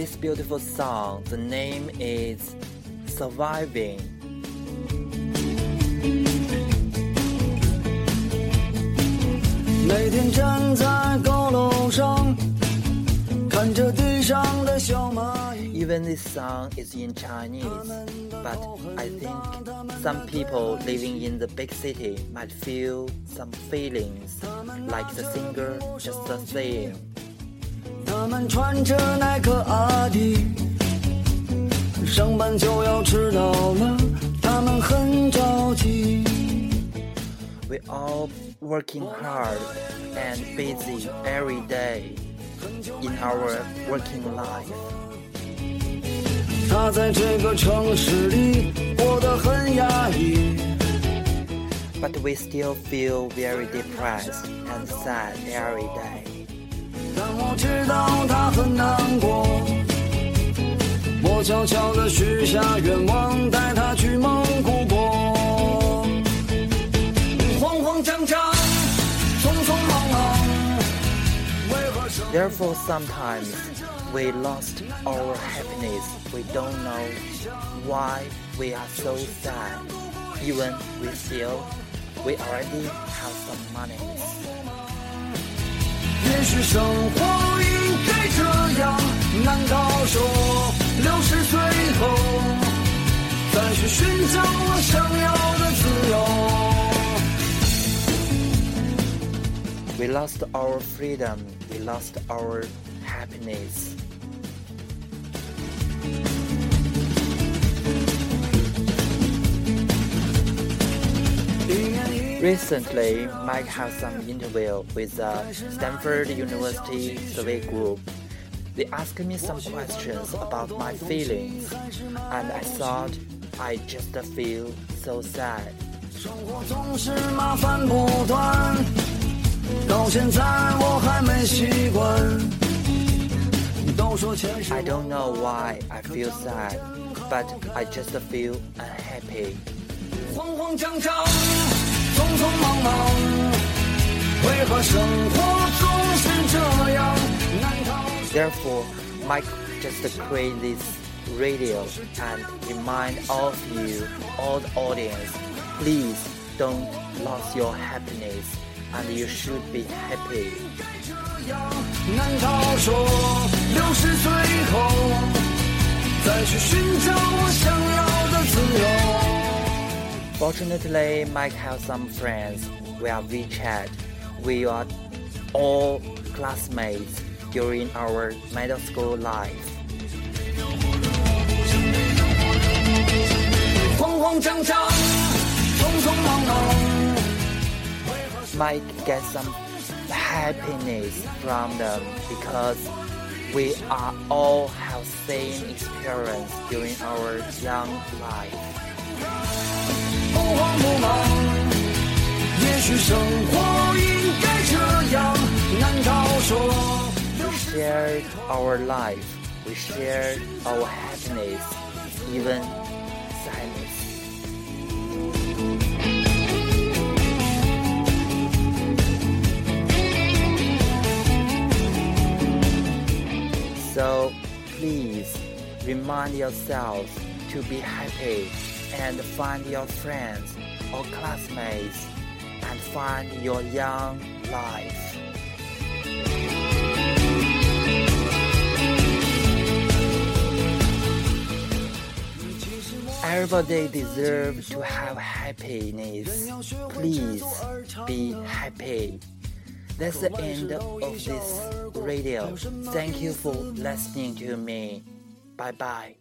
this beautiful song. The name is Surviving. 每天站在高楼上，看着地上的小蚂蚁。 Even this song is in Chinese, but I think some people living in the big city might feel some feelings like the singer just saying. 他们穿着耐克阿迪， 上班就要迟到了，他们很着急。 We all working hard and busy every day in our working life. 他在这个城市里过得很压抑， But we still feel very depressed and sad every day. 但我知道他很难过。 悄悄地许下愿望，带他去蒙古国。慌慌张张，匆匆忙忙，为何生 Therefore, sometimes we lost our happiness. We don't know why we are so sad. Even we feel we already have some money. 也许生活寻找我想要的自由？ We lost our freedom. We lost our happiness. Recently, Mike had some interview with the Stanford University survey group. They asked me some questions about my feelings, and I thought I just feel so sad. 生活总是麻烦不断，到现在我还没习惯。都说钱是 I don't know why I feel sad, but I just feel unhappy. 慌慌张张，匆匆忙忙，为何生活总是这样难逃？ Therefore, Mike just create this radio and remind all of you, all the audience, please don't lose your happiness and you should be happy. 难道说六十岁后再去寻找我想要的自由？ Fortunately, Mike has some friends via WeChat. We are all classmates during our middle school life. might get some happiness from them because we are all have same experience during our young life. 哦 we share our life, we share our happiness, even sadness. So please remind yourself to be happy and find your friends or classmates and find your young life. Everybody deserves to have happiness. Please be happy. That's the end of this radio. Thank you for listening to me. Bye bye.